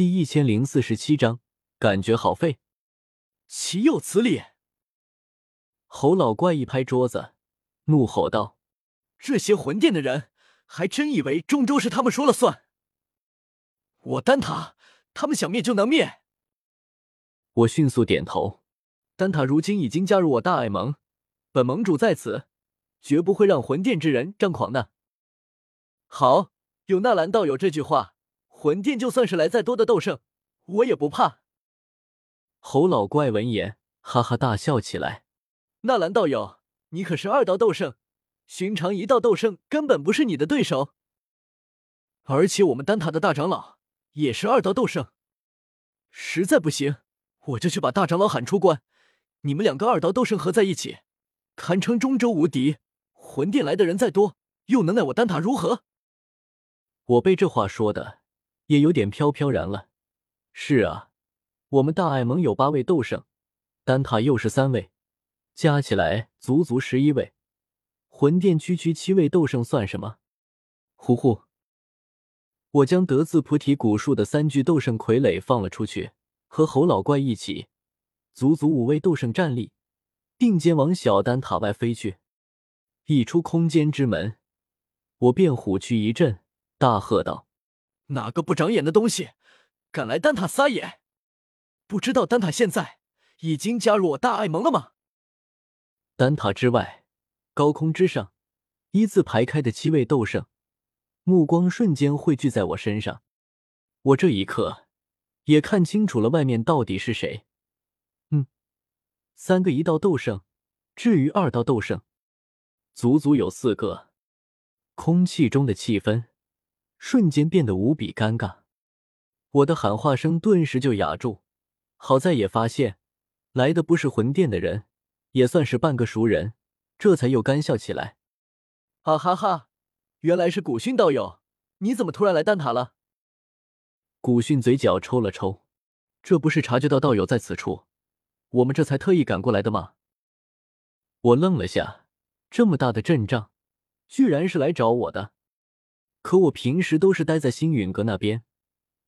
第一千零四十七章，感觉好废，岂有此理！侯老怪一拍桌子，怒吼道：“这些魂殿的人，还真以为中州是他们说了算？我丹塔，他们想灭就能灭？”我迅速点头。丹塔如今已经加入我大爱盟，本盟主在此，绝不会让魂殿之人张狂的。好，有纳兰道友这句话。魂殿就算是来再多的斗圣，我也不怕。侯老怪闻言，哈哈大笑起来。纳兰道友，你可是二道斗圣，寻常一道斗圣根本不是你的对手。而且我们丹塔的大长老也是二道斗圣，实在不行，我就去把大长老喊出关。你们两个二道斗圣合在一起，堪称中州无敌。魂殿来的人再多，又能奈我丹塔如何？我被这话说的。也有点飘飘然了。是啊，我们大爱盟有八位斗圣，丹塔又是三位，加起来足足十一位。魂殿区区七位斗圣算什么？呼呼！我将得自菩提古树的三具斗圣傀儡放了出去，和侯老怪一起，足足五位斗圣站立，并肩往小丹塔外飞去。一出空间之门，我便虎躯一震，大喝道。哪个不长眼的东西，敢来丹塔撒野？不知道丹塔现在已经加入我大爱盟了吗？丹塔之外，高空之上，一字排开的七位斗圣，目光瞬间汇聚在我身上。我这一刻也看清楚了外面到底是谁。嗯，三个一道斗圣，至于二道斗圣，足足有四个。空气中的气氛。瞬间变得无比尴尬，我的喊话声顿时就哑住。好在也发现来的不是魂殿的人，也算是半个熟人，这才又干笑起来。啊哈哈，原来是古训道友，你怎么突然来丹塔了？古训嘴角抽了抽，这不是察觉到道友在此处，我们这才特意赶过来的吗？我愣了下，这么大的阵仗，居然是来找我的。可我平时都是待在星陨阁那边，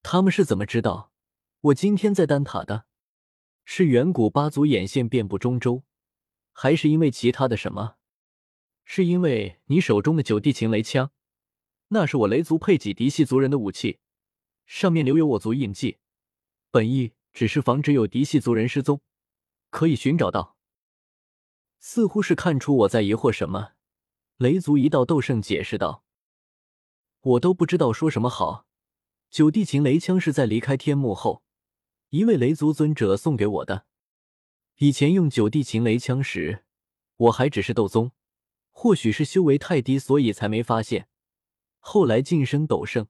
他们是怎么知道我今天在丹塔的？是远古八族眼线遍布中州，还是因为其他的什么？是因为你手中的九地擒雷枪，那是我雷族配给嫡系族人的武器，上面留有我族印记。本意只是防止有嫡系族人失踪，可以寻找到。似乎是看出我在疑惑什么，雷族一道斗圣解释道。我都不知道说什么好。九地秦雷枪是在离开天幕后，一位雷族尊者送给我的。以前用九地秦雷枪时，我还只是斗宗，或许是修为太低，所以才没发现。后来晋升斗圣，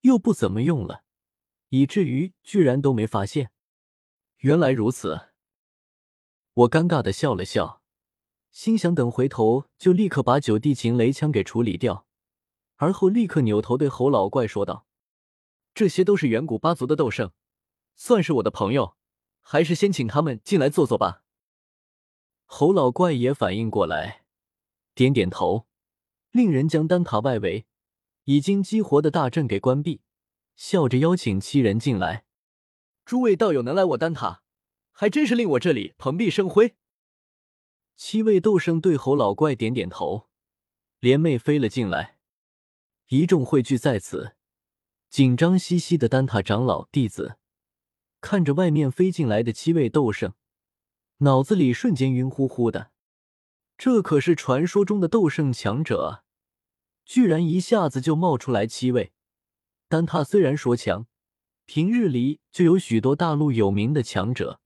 又不怎么用了，以至于居然都没发现。原来如此，我尴尬的笑了笑，心想等回头就立刻把九地秦雷枪给处理掉。而后立刻扭头对侯老怪说道：“这些都是远古八族的斗圣，算是我的朋友，还是先请他们进来坐坐吧。”侯老怪也反应过来，点点头，令人将丹塔外围已经激活的大阵给关闭，笑着邀请七人进来。诸位道友能来我丹塔，还真是令我这里蓬荜生辉。七位斗圣对侯老怪点点头，连袂飞了进来。一众汇聚在此，紧张兮兮的丹塔长老弟子看着外面飞进来的七位斗圣，脑子里瞬间晕乎乎的。这可是传说中的斗圣强者啊，居然一下子就冒出来七位。丹塔虽然说强，平日里就有许多大陆有名的强者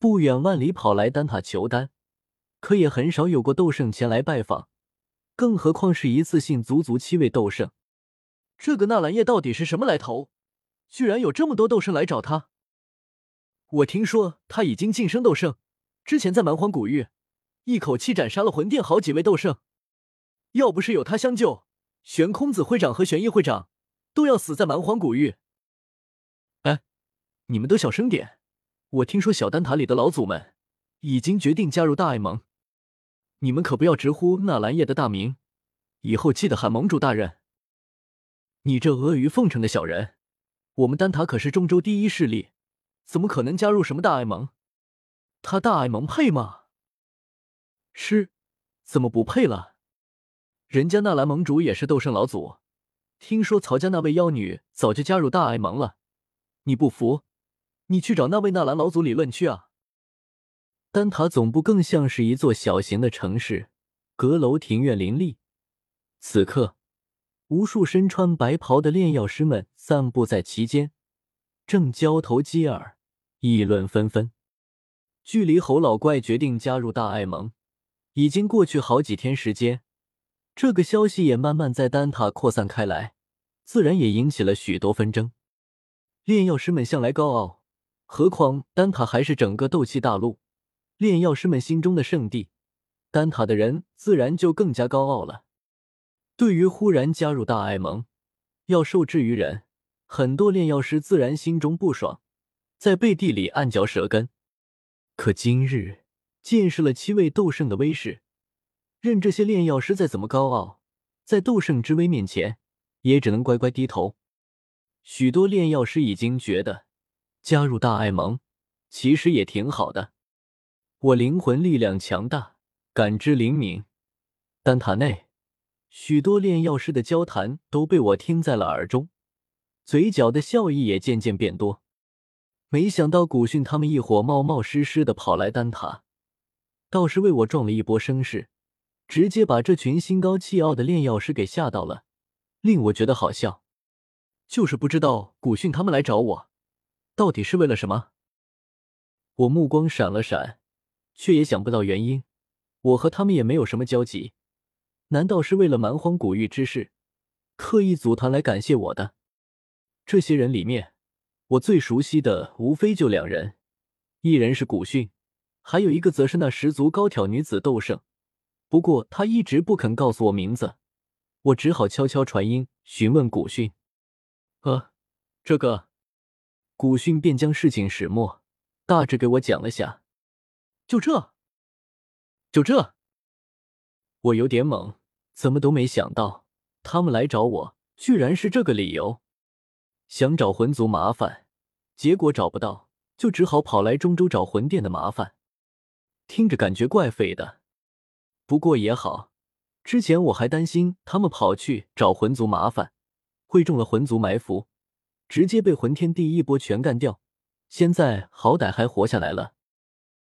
不远万里跑来丹塔求丹，可也很少有过斗圣前来拜访。更何况是一次性足足七位斗圣，这个纳兰叶到底是什么来头？居然有这么多斗圣来找他？我听说他已经晋升斗圣，之前在蛮荒古域一口气斩杀了魂殿好几位斗圣，要不是有他相救，玄空子会长和玄逸会长都要死在蛮荒古域。哎，你们都小声点！我听说小丹塔里的老祖们已经决定加入大爱盟。你们可不要直呼纳兰叶的大名，以后记得喊盟主大人。你这阿谀奉承的小人，我们丹塔可是中州第一势力，怎么可能加入什么大爱盟？他大爱盟配吗？是，怎么不配了？人家纳兰盟主也是斗圣老祖，听说曹家那位妖女早就加入大爱盟了。你不服，你去找那位纳兰老祖理论去啊！丹塔总部更像是一座小型的城市，阁楼庭院林立。此刻，无数身穿白袍的炼药师们散布在其间，正交头接耳，议论纷纷。距离侯老怪决定加入大爱盟，已经过去好几天时间。这个消息也慢慢在丹塔扩散开来，自然也引起了许多纷争。炼药师们向来高傲，何况丹塔还是整个斗气大陆炼药师们心中的圣地，丹塔的人自然就更加高傲了。对于忽然加入大爱盟，要受制于人，很多炼药师自然心中不爽，在背地里暗嚼舌根。可今日见识了七位斗圣的威势。任这些炼药师再怎么高傲，在斗圣之威面前，也只能乖乖低头。许多炼药师已经觉得加入大爱盟其实也挺好的。我灵魂力量强大，感知灵敏。丹塔内，许多炼药师的交谈都被我听在了耳中，嘴角的笑意也渐渐变多。没想到古训他们一伙冒冒失失的跑来丹塔，倒是为我壮了一波声势。直接把这群心高气傲的炼药师给吓到了，令我觉得好笑。就是不知道古训他们来找我，到底是为了什么？我目光闪了闪，却也想不到原因。我和他们也没有什么交集，难道是为了蛮荒古玉之事，刻意组团来感谢我的？这些人里面，我最熟悉的无非就两人，一人是古训，还有一个则是那十足高挑女子斗圣。不过他一直不肯告诉我名字，我只好悄悄传音询问古训。呃，这个，古训便将事情始末大致给我讲了下。就这，就这，我有点懵，怎么都没想到他们来找我，居然是这个理由。想找魂族麻烦，结果找不到，就只好跑来中州找魂殿的麻烦。听着感觉怪废的。不过也好，之前我还担心他们跑去找魂族麻烦，会中了魂族埋伏，直接被魂天帝一波全干掉。现在好歹还活下来了，